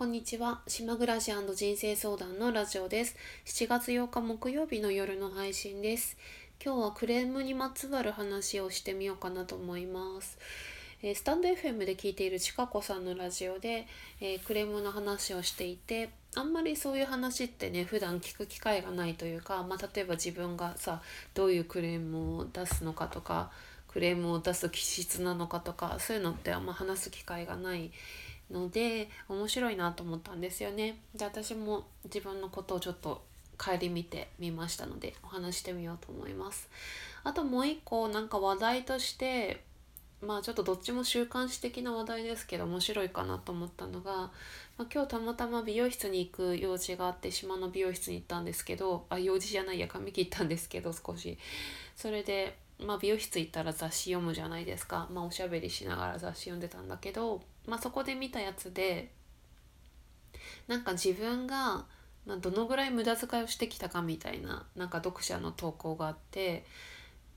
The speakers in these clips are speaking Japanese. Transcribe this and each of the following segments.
こんにちは。島暮らし人生相談のラジオです。7月8日木曜日の夜の配信です。今日はクレームにまつわる話をしてみようかなと思います。えー、スタンド FM で聞いているちかこさんのラジオで、えー、クレームの話をしていて、あんまりそういう話ってね普段聞く機会がないというか、まあ、例えば自分がさどういうクレームを出すのかとかクレームを出す気質なのかとかそういうのってあんま話す機会がないので面白いなと思ったんですよね。で私も自分のことをちょっと顧みてみましたのでお話してみようと思います。あともう一個なんか話題としてまあちょっとどっちも週刊誌的な話題ですけど面白いかなと思ったのが、まあ、今日たまたま美容室に行く用事があって島の美容室に行ったんですけどあ用事じゃないや髪切ったんですけど少しそれでまあ、美容室行ったら雑誌読むじゃないですか、まあ、おしゃべりしながら雑誌読んでたんだけど、まあ、そこで見たやつでなんか自分が、まあ、どのぐらい無駄遣いをしてきたかみたいななんか読者の投稿があって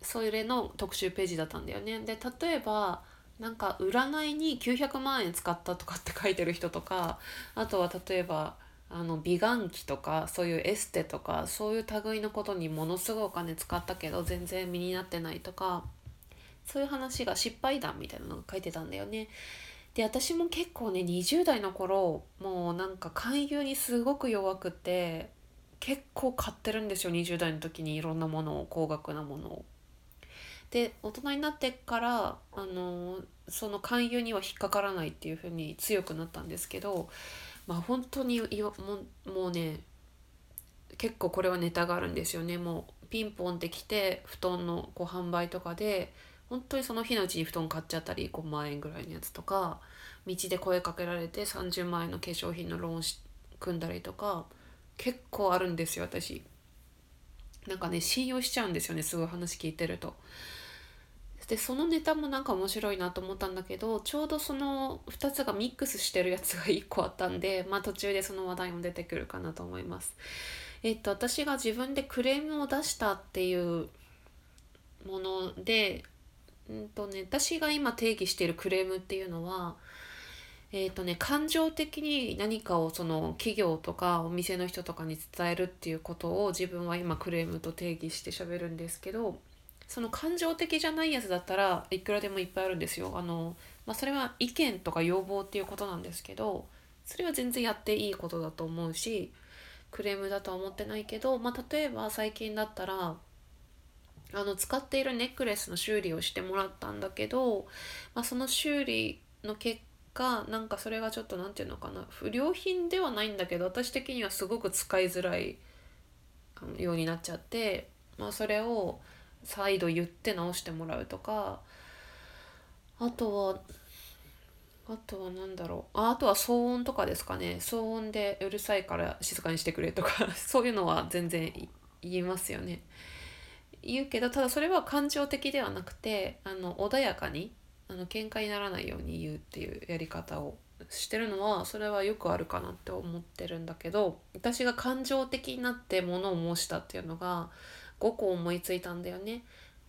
それの特集ページだったんだよね。で例えばなんか占いに900万円使ったとかって書いてる人とかあとは例えばあの美顔器とかそういうエステとかそういう類のことにものすごいお金使ったけど全然身になってないとかそういう話が失敗談みたいなのが書いてたんだよね。で私も結構ね20代の頃もうなんか勧誘にすごく弱くて結構買ってるんですよ20代の時にいろんなものを高額なものを。で大人になってからあのその勧誘には引っかからないっていう風に強くなったんですけどまあ本当にもうね結構これはネタがあるんですよねもうピンポンってきて布団のこう販売とかで本当にその日のうちに布団買っちゃったり5万円ぐらいのやつとか道で声かけられて30万円の化粧品のローンし組んだりとか結構あるんですよ私なんかね信用しちゃうんですよねすごい話聞いてるとでそのネタもなんか面白いなと思ったんだけどちょうどその2つがミックスしてるやつが1個あったんでまあ途中でその話題も出てくるかなと思います。えっと私が自分でクレームを出したっていうもので、うんとね、私が今定義しているクレームっていうのはえーとね、感情的に何かをその企業とかお店の人とかに伝えるっていうことを自分は今クレームと定義して喋るんですけどその感情的じゃないやつだったらいくらでもいっぱいあるんですよ。あのまあ、それは意見とか要望っていうことなんですけどそれは全然やっていいことだと思うしクレームだとは思ってないけど、まあ、例えば最近だったらあの使っているネックレスの修理をしてもらったんだけど、まあ、その修理の結果なんかそれがちょっと何て言うのかな不良品ではないんだけど私的にはすごく使いづらいようになっちゃって、まあ、それを再度言って直してもらうとかあとはあとは何だろうああとは騒音とかですかね。騒音でうるさいから静かにしてくれとか そういうのは全然言いますよね。言うけどただそれは感情的ではなくてあの穏やかにあの喧嘩にならないように言うっていうやり方をしてるのはそれはよくあるかなって思ってるんだけど私が感情的になってものを申したっていうのが5個思いついたんだよね。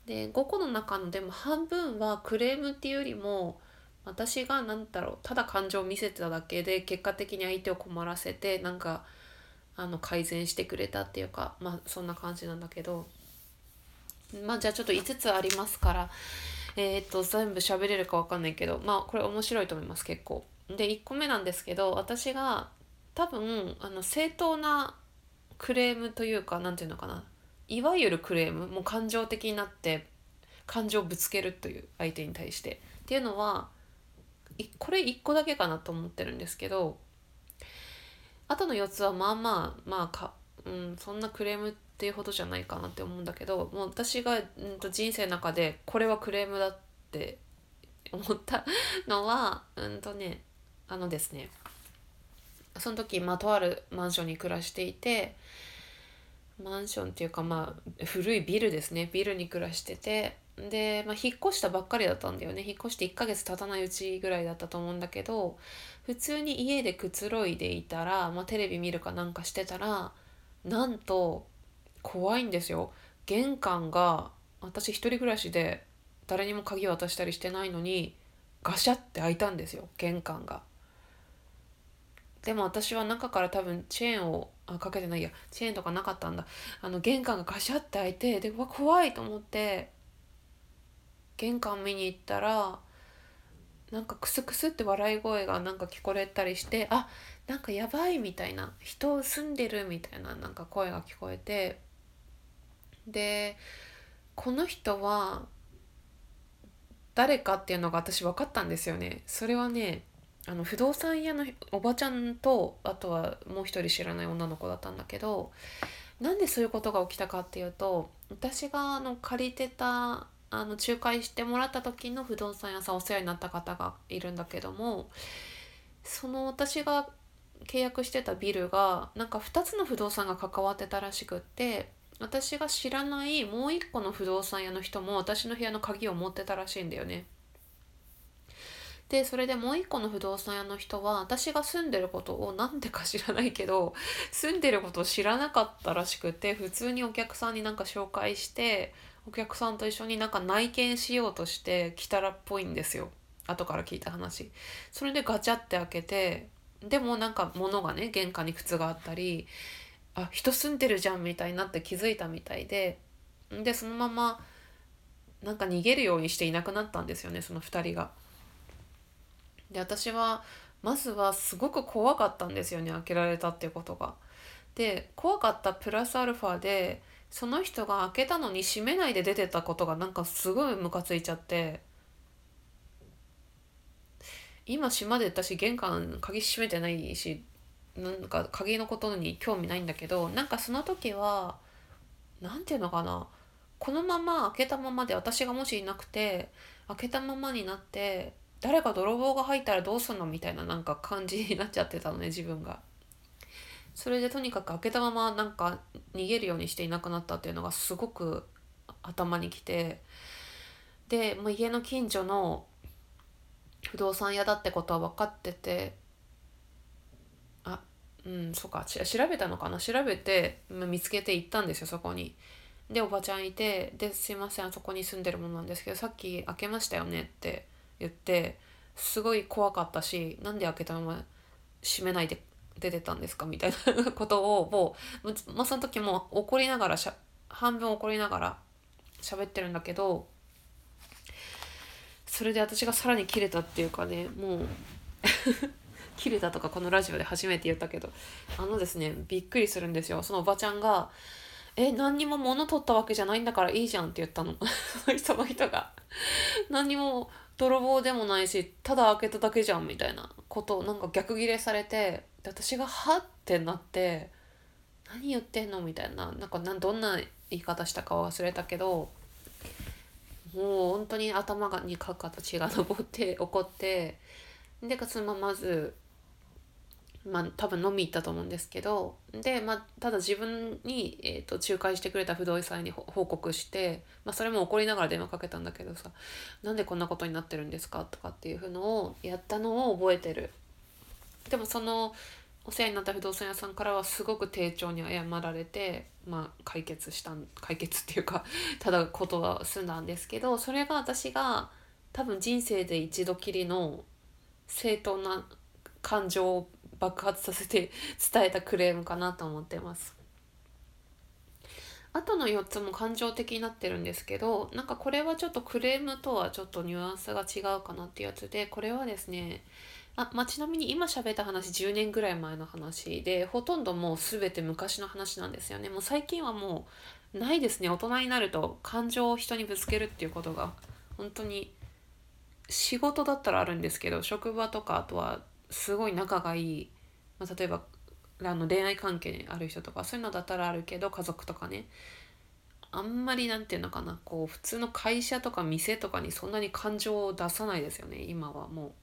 で5個の中のでも半分はクレームっていうよりも私が何だろうただ感情を見せてただけで結果的に相手を困らせてなんかあの改善してくれたっていうかまあそんな感じなんだけどまあじゃあちょっと5つありますからえー、っと全部喋れるか分かんないけどまあこれ面白いと思います結構。で1個目なんですけど私が多分あの正当なクレームというか何て言うのかないわゆるクレームもう感情的になって感情をぶつけるという相手に対してっていうのはこれ1個だけかなと思ってるんですけどあとの4つはまあまあまあか、うん、そんなクレームっていうほどじゃないかなって思うんだけどもう私が、うん、と人生の中でこれはクレームだって思ったのはうんとねあのですねその時、まあ、とあるマンションに暮らしていてマンションっていうかまあ古いビルですね。ビルに暮らしててで、まあ、引っ越したばっかりだったんだよね。引っ越して1ヶ月経たないうちぐらいだったと思うんだけど普通に家でくつろいでいたら、まあ、テレビ見るかなんかしてたらなんと怖いんですよ。玄関が私一人暮らしで誰にも鍵渡したりしてないのにガシャって開いたんですよ。玄関が。でも私は中から多分チェーンをあかけてないや。チェーンとかなかったんだ。あの玄関がガシャって開いてでうわ怖いと思って玄関見に行ったらなんかクスクスって笑い声がなんか聞こえたりしてあなんかやばいみたいな。人住んでるみたいななんか声が聞こえてでこの人は誰かっていうのが私分かったんですよね。それはねあの不動産屋のおばちゃんとあとはもう一人知らない女の子だったんだけどなんでそういうことが起きたかっていうと私があの借りてたあの仲介してもらった時の不動産屋さんお世話になった方がいるんだけどもその私が契約してたビルがなんか2つの不動産が関わってたらしくって私が知らないもう一個の不動産屋の人も私の部屋の鍵を持ってたらしいんだよね。でそれでもう一個の不動産屋の人は私が住んでることを何でか知らないけど住んでることを知らなかったらしくて普通にお客さんになんか紹介してお客さんと一緒になんか内見しようとして来たらっぽいんですよ後から聞いた話それでガチャって開けてでもなんか物がね玄関に靴があったりあ人住んでるじゃんみたいになって気づいたみたいででそのままなんか逃げるようにしていなくなったんですよねその2人が。で私はまずはすごく怖かったんですよね開けられたっていうことが。で怖かったプラスアルファでその人が開けたのに閉めないで出てたことがなんかすごいムカついちゃって今島で私玄関鍵閉めてないしなんか鍵のことに興味ないんだけどなんかその時は何て言うのかなこのまま開けたままで私がもしいなくて開けたままになって誰か泥棒が入ったらどうすんのみたいななんか感じになっちゃってたのね自分が。それでとにかく開けたままなんか逃げるようにしていなくなったっていうのがすごく頭にきてでもう家の近所の不動産屋だってことは分かっててうんそっか。調べたのかな？調べて見つけて行ったんですよそこに。でおばちゃんいて「ですいませんあそこに住んでるものなんですけどさっき開けましたよね」って言ってすごい怖かったしなんで開けたまま閉めないで出てたんですか？みたいな ことをもう、まあ、その時も怒りながらしゃ半分怒りながら喋ってるんだけどそれで私がさらに切れたっていうかねもう切れたとかこのラジオで初めて言ったけどあのですねびっくりするんですよそのおばちゃんが「え何にも物取ったわけじゃないんだからいいじゃん」って言ったの その人が何にも泥棒でもないしただ開けただけじゃんみたいなことをなんか逆ギレされて私が「はっ?」てなって「何言ってんの?」みたいななんかどんな言い方したか忘れたけどもう本当に頭にかかった血が上って怒ってでそのままずまあ多分飲み行ったと思うんですけどで、まあ、ただ自分に、えーと、仲介してくれた不動産に報告して、まあ、それも怒りながら電話かけたんだけどさ「なんでこんなことになってるんですか?」とかっていうのをやったのを覚えてる。でもそのお世話になった不動産屋さんからはすごく丁重に謝られて、まあ、解決した解決っていうか ただことは済んだんですけどそれが私が多分人生で一度きりの正当な感情を爆発させて伝えたクレームかなと思ってます。あとの4つも感情的になってるんですけどなんかこれはちょっとクレームとはちょっとニュアンスが違うかなっていうやつでこれはですねあ、まあ、ちなみに今喋った話10年ぐらい前の話でほとんどもう全て昔の話なんですよねもう最近はもうないですね大人になると感情を人にぶつけるっていうことが本当に仕事だったらあるんですけど職場とかあとはすごい仲がいい、まあ、例えばあの恋愛関係にある人とかそういうのだったらあるけど家族とかね。あんまりなんていうのかなこう普通の会社とか店とかにそんなに感情を出さないですよね今はも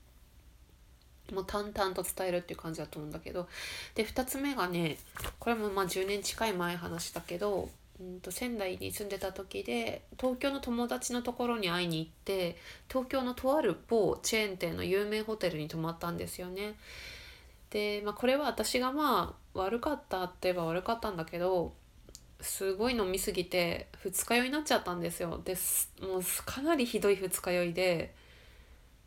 う。もう淡々と伝えるっていう感じだと思うんだけど。で2つ目がねこれもまあ10年近い前話だけど、うんと仙台に住んでた時で東京の友達のところに会いに行って東京のとある某チェーン店の有名ホテルに泊まったんですよね。で、まあ、これは私がまあ悪かったって言えば悪かったんだけどすごい飲みすぎて二日酔いになっちゃったんですよ。でもうかなりひどい二日酔いで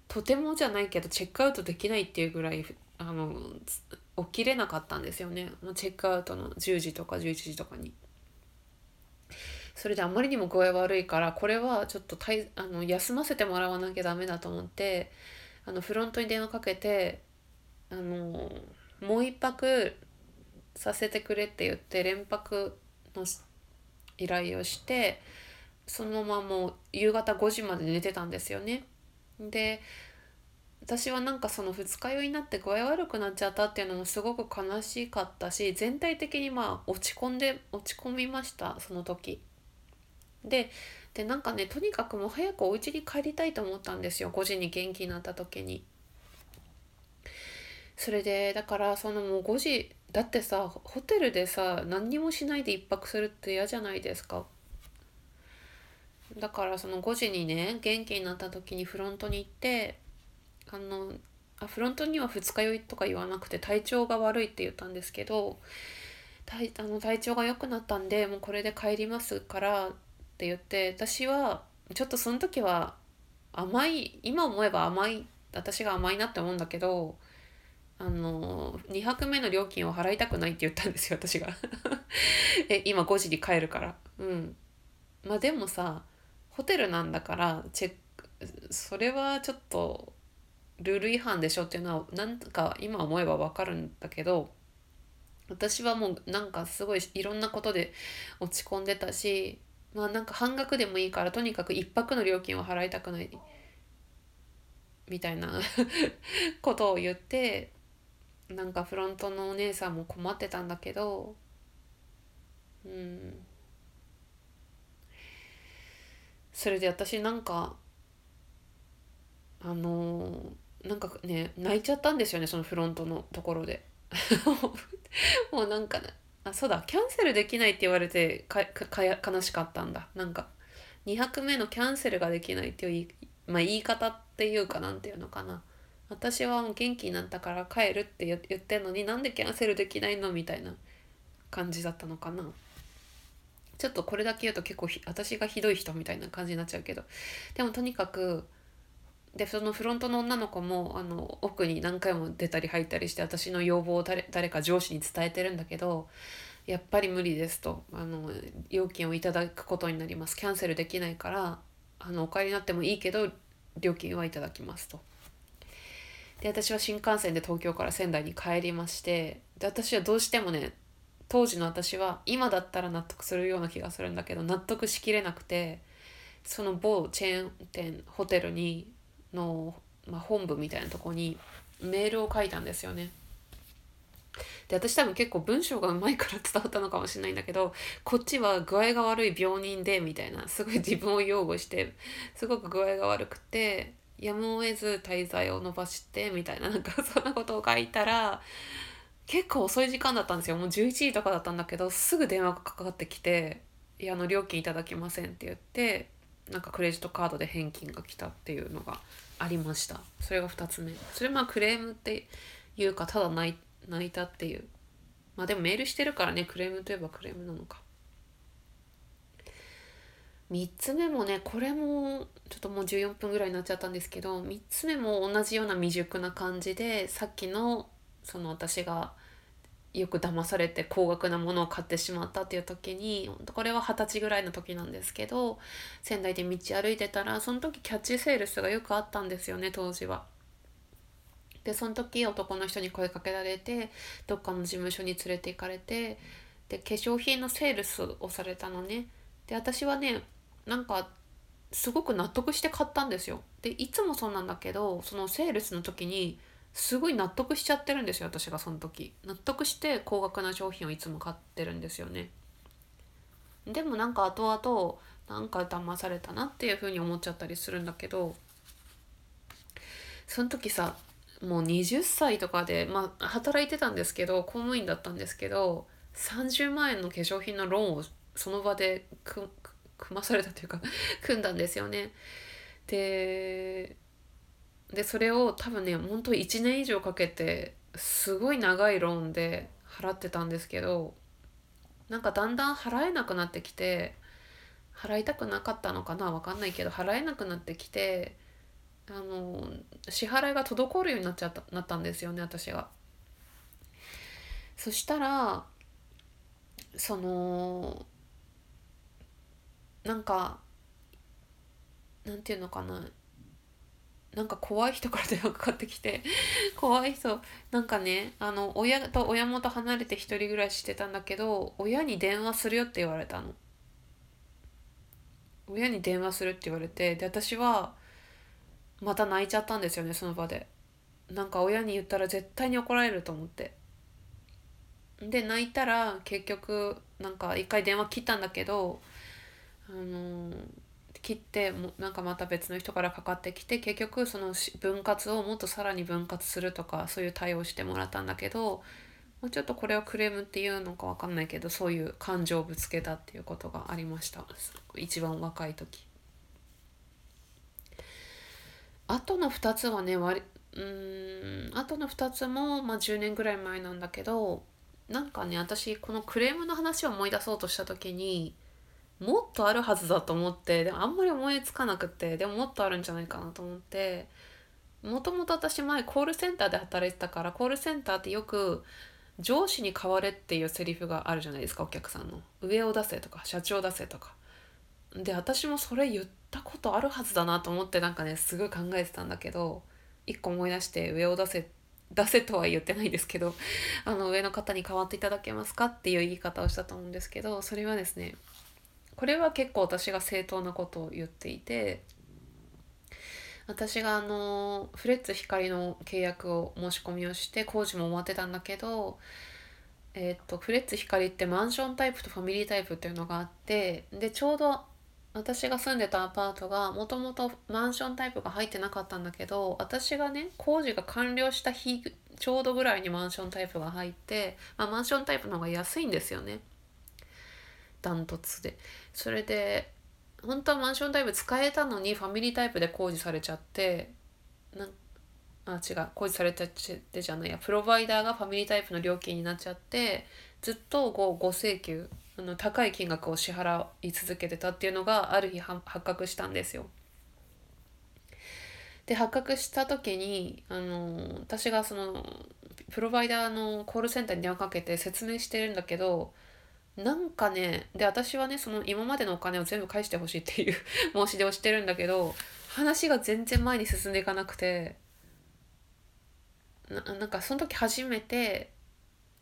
とてもじゃないけどチェックアウトできないっていうぐらいあの起きれなかったんですよねチェックアウトの10時とか11時とかに。それであまりにも具合悪いからこれはちょっとたいあの休ませてもらわなきゃダメだと思ってあのフロントに電話かけてあのもう一泊させてくれって言って連泊の依頼をしてそのままもう夕方5時まで寝てたんですよね。で私はなんかその二日酔いになって具合悪くなっちゃったっていうのもすごく悲しかったし全体的にまあ落ち込んで落ち込みましたその時。ででなんかねとにかくもう早くお家に帰りたいと思ったんですよ5時に元気になった時に。それでだからそのもう5時だってさホテルでさ何にもしないで1泊するって嫌じゃないですか。だからその5時にね元気になった時にフロントに行ってあのあフロントには二日酔いとか言わなくて体調が悪いって言ったんですけど体あの体調が良くなったんでもうこれで帰りますからって言って私はちょっとその時は甘い今思えば甘い私が甘いなって思うんだけどあの2泊目の料金を払いたくないって言ったんですよ 私が。え今5時に帰るから。うん。まあでもさホテルなんだからチェックそれはちょっとルール違反でしょっていうのはなんか今思えばわかるんだけど私はもうなんかすごいいろんなことで落ち込んでたしまあなんか半額でもいいからとにかく1泊の料金を払いたくないみたいな ことを言ってなんかフロントのお姉さんも困ってたんだけどうん。それで私なんかあのーなんかね泣いちゃったんですよねそのフロントのところで。もうなんかあそうだ。キャンセルできないって言われてかか悲しかったんだ。なんか2泊目のキャンセルができないっていう、まあ、言い方っていうかなんていうのかな。私はもう元気になったから帰るって言ってんのになんでキャンセルできないのみたいな感じだったのかな。ちょっとこれだけ言うと結構私がひどい人みたいな感じになっちゃうけど。でもとにかくでそのフロントの女の子もあの奥に何回も出たり入ったりして私の要望を誰か上司に伝えてるんだけどやっぱり無理ですとあの料金をいただくことになりますキャンセルできないからあのお帰りになってもいいけど料金はいただきますと。で私は新幹線で東京から仙台に帰りましてで私はどうしてもね当時の私は今だったら納得するような気がするんだけど納得しきれなくてその某チェーン店ホテルにの、まあ、本部みたいなとこにメールを書いたんですよね。で私多分結構文章がうまいから伝わったのかもしれないんだけどこっちは具合が悪い病人でみたいなすごい自分を擁護してすごく具合が悪くてやむを得ず滞在を伸ばしてみたいななんかそんなことを書いたら結構遅い時間だったんですよもう11時とかだったんだけどすぐ電話がかかってきて「いやあの料金いただきません」って言ってなんかクレジットカードで返金が来たっていうのがありました。それが2つ目。それまあクレームっていうかただ泣いたっていう。まあでもメールしてるからねクレームといえばクレームなのか。3つ目もねこれもちょっともう14分ぐらいになっちゃったんですけど3つ目も同じような未熟な感じでさっきのその私がよく騙されて高額なものを買ってしまったっていう時にこれは二十歳ぐらいの時なんですけど仙台で道歩いてたらその時キャッチセールスがよくあったんですよね当時は。でその時男の人に声かけられてどっかの事務所に連れて行かれてで化粧品のセールスをされたのね。で私はねなんかすごく納得して買ったんですよ。でいつもそうなんだけどそのセールスの時にすごい納得しちゃってるんですよ私がその時納得して高額な商品をいつも買ってるんですよねでもなんか後々なんか騙されたなっていうふうに思っちゃったりするんだけどその時さもう20歳とかでまあ働いてたんですけど公務員だったんですけど30万円の化粧品のローンをその場で組まされたというか組んだんですよね。ででそれを多分ね本当1年以上かけてすごい長いローンで払ってたんですけどなんかだんだん払えなくなってきて払いたくなかったのかな分かんないけど払えなくなってきてあの支払いが滞るようになっちゃったなったんですよね私が。そしたらそのなんかなんていうのかななんか怖い人から電話かかってきて 怖い人なんかねあの親と親元離れて一人暮らししてたんだけど親に電話するよって言われたの。親に電話するって言われてで私はまた泣いちゃったんですよねその場で。なんか親に言ったら絶対に怒られると思って。で泣いたら結局なんか一回電話切ったんだけどあのー切ってもなんかまた別の人からかかってきて結局その分割をもっとさらに分割するとかそういう対応してもらったんだけどもうちょっとこれをクレームっていうのか分かんないけどそういう感情をぶつけたっていうことがありました一番若い時。あとの2つはね割うんあとの2つも、まあ、10年ぐらい前なんだけどなんかね私このクレームの話を思い出そうとした時にもっとあるはずだと思ってでもあんまり思いつかなくてでももっとあるんじゃないかなと思ってもともと私前コールセンターで働いてたからコールセンターってよく上司に代われっていうセリフがあるじゃないですかお客さんの。上を出せとか社長出せとか。で私もそれ言ったことあるはずだなと思ってなんかねすごい考えてたんだけど一個思い出して上を出せ出せとは言ってないですけどあの上の方に代わっていただけますかっていう言い方をしたと思うんですけどそれはですねこれは結構私が正当なことを言っていて私があのフレッツ光の契約を申し込みをして工事も終わってたんだけどえー、とフレッツ光ってマンションタイプとファミリータイプっていうのがあってでちょうど私が住んでたアパートがもともとマンションタイプが入ってなかったんだけど私がね工事が完了した日ちょうどぐらいにマンションタイプが入って、まあ、マンションタイプの方が安いんですよね。ダントツでそれで本当はマンションタイプ使えたのにファミリータイプで工事されちゃってなあ違う工事されちゃってじゃないやプロバイダーがファミリータイプの料金になっちゃってずっとごご請求あの高い金額を支払い続けてたっていうのがある日発覚したんですよ。で発覚した時にあの私がそのプロバイダーのコールセンターに電話かけて説明してるんだけどなんかねで私はねその今までのお金を全部返してほしいっていう 申し出をしてるんだけど話が全然前に進んでいかなくてななんかその時初めて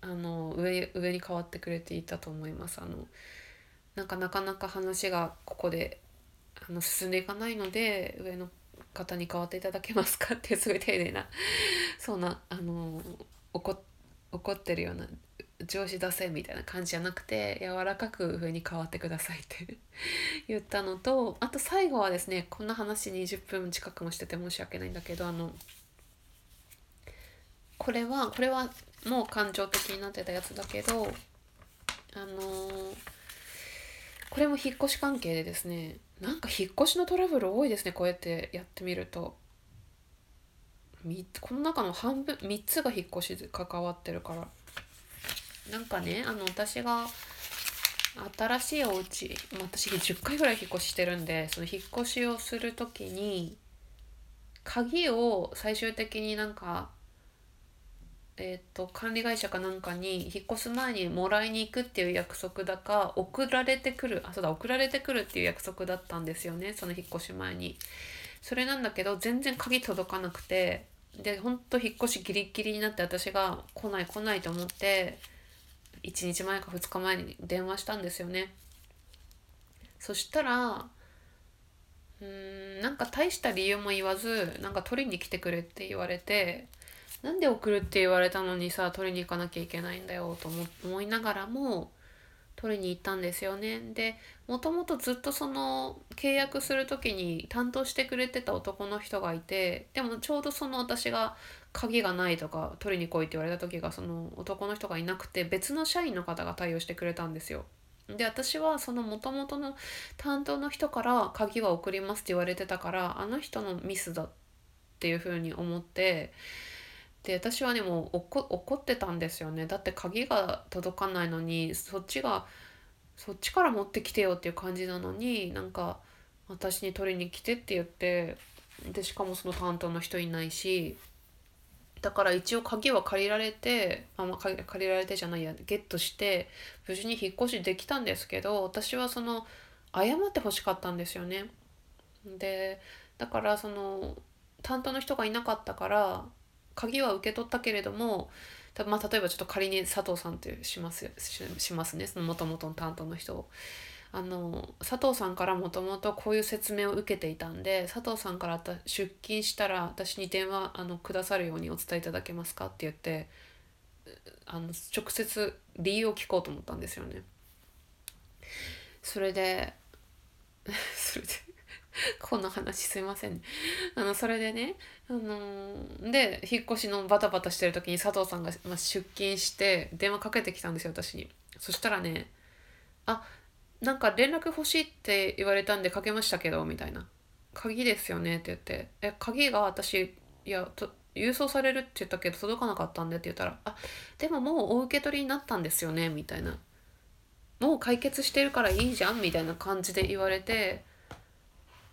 あの上上に変わってくれていたと思います。あのなんかなかなか話がここであの進んでいかないので上の方に代わっていただけますかってすごい丁寧なそんなあの怒怒ってるような上司出せみたいな感じじゃなくて柔らかく上に変わってくださいって 言ったのとあと最後はですねこんな話20分近くもしてて申し訳ないんだけどあのこれはこれはもう感情的になってたやつだけどあの、これも引っ越し関係でですねなんか引っ越しのトラブル多いですねこうやってやってみると。この中の半分3つが引っ越し関わってるから。なんかねあの私が新しいお家私10回ぐらい引っ越ししてるんでその引っ越しをする時に鍵を最終的になんかえーと、管理会社かなんかに引っ越す前にもらいに行くっていう約束だか送られてくるあそうだ送られてくるっていう約束だったんですよねその引っ越し前に。それなんだけど全然鍵届かなくてでほんと引っ越しギリギリになって私が来ない来ないと思って1日前か2日前に電話したんですよね。そしたらうんなんか大した理由も言わずなんか取りに来てくれって言われてなんで送るって言われたのにさ取りに行かなきゃいけないんだよと思いながらも取りに行ったんですよね。でもともとずっとその契約する時に担当してくれてた男の人がいてでもちょうどその私が鍵がないとか取りに来いって言われた時がその男の人がいなくて別の社員の方が対応してくれたんですよ。で私はその元々の担当の人から鍵は送りますって言われてたからあの人のミスだっていうふうに思ってで私はねもう怒ってたんですよねだって鍵が届かないのにそっちがそっちから持ってきてよっていう感じなのになんか私に取りに来てって言ってでしかもその担当の人いないしだから一応鍵は借りられてあ、まあ、借りられてじゃないやゲットして無事に引っ越しできたんですけど私はその謝ってほしかったんですよね。でだからその担当の人がいなかったから鍵は受け取ったけれどもまあ、例えばちょっと仮に佐藤さんってしますしますねそのもともとの担当の人を。あの佐藤さんからもともとこういう説明を受けていたんで佐藤さんから出勤したら私に電話あのくださるようにお伝えいただけますかって言ってあの直接理由を聞こうと思ったんですよね。それで それでこんな話すいませんね。あのそれでね、あのー、で引っ越しのバタバタしてる時に佐藤さんが、まあ、出勤して電話かけてきたんですよ私に。そしたらね「あなんか連絡欲しいって言われたんでかけましたけど」みたいな「鍵ですよね」って言って「え鍵が私いやと郵送されるって言ったけど届かなかったんで」って言ったら「あでももうお受け取りになったんですよね」みたいな。もう解決してるからいいじゃんみたいな感じで言われて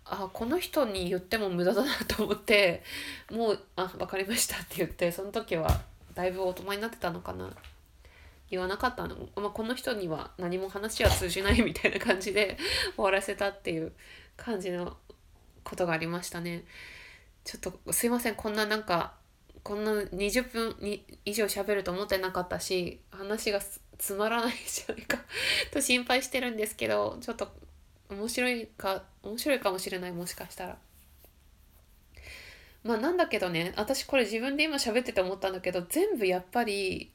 あこの人に言っても無駄だなと思ってもう「あ分かりました」って言ってその時はだいぶ大人になってたのかな。言わなかったの、まあ、この人には何も話は通じないみたいな感じで 終わらせたっていう感じのことがありましたね。ちょっとすいませんこんななんかこんな20分に以上喋ると思ってなかったし話がつまらないんじゃないか と心配してるんですけどちょっと面白いか面白いかもしれないもしかしたら。まあなんだけどね私これ自分で今喋ってて思ったんだけど全部やっぱり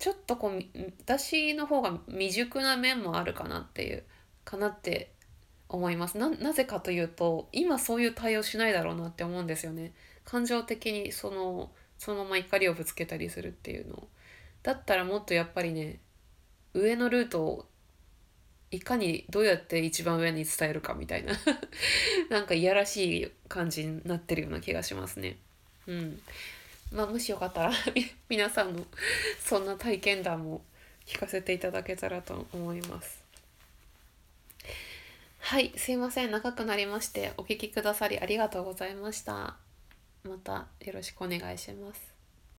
ちょっとこう私の方が未熟な面もあるかなっていうかなって思いますなぜかというと今そういう対応しないだろうなって思うんですよね感情的にそのそのまま怒りをぶつけたりするっていうのだったらもっとやっぱりね上のルートをいかにどうやって一番上に伝えるかみたいな なんかいやらしい感じになってるような気がしますね。うん。まあもしよかったら 皆さんのそんな体験談も聞かせていただけたらと思います。はい、すいません。長くなりましてお聞きくださりありがとうございました。またよろしくお願いします。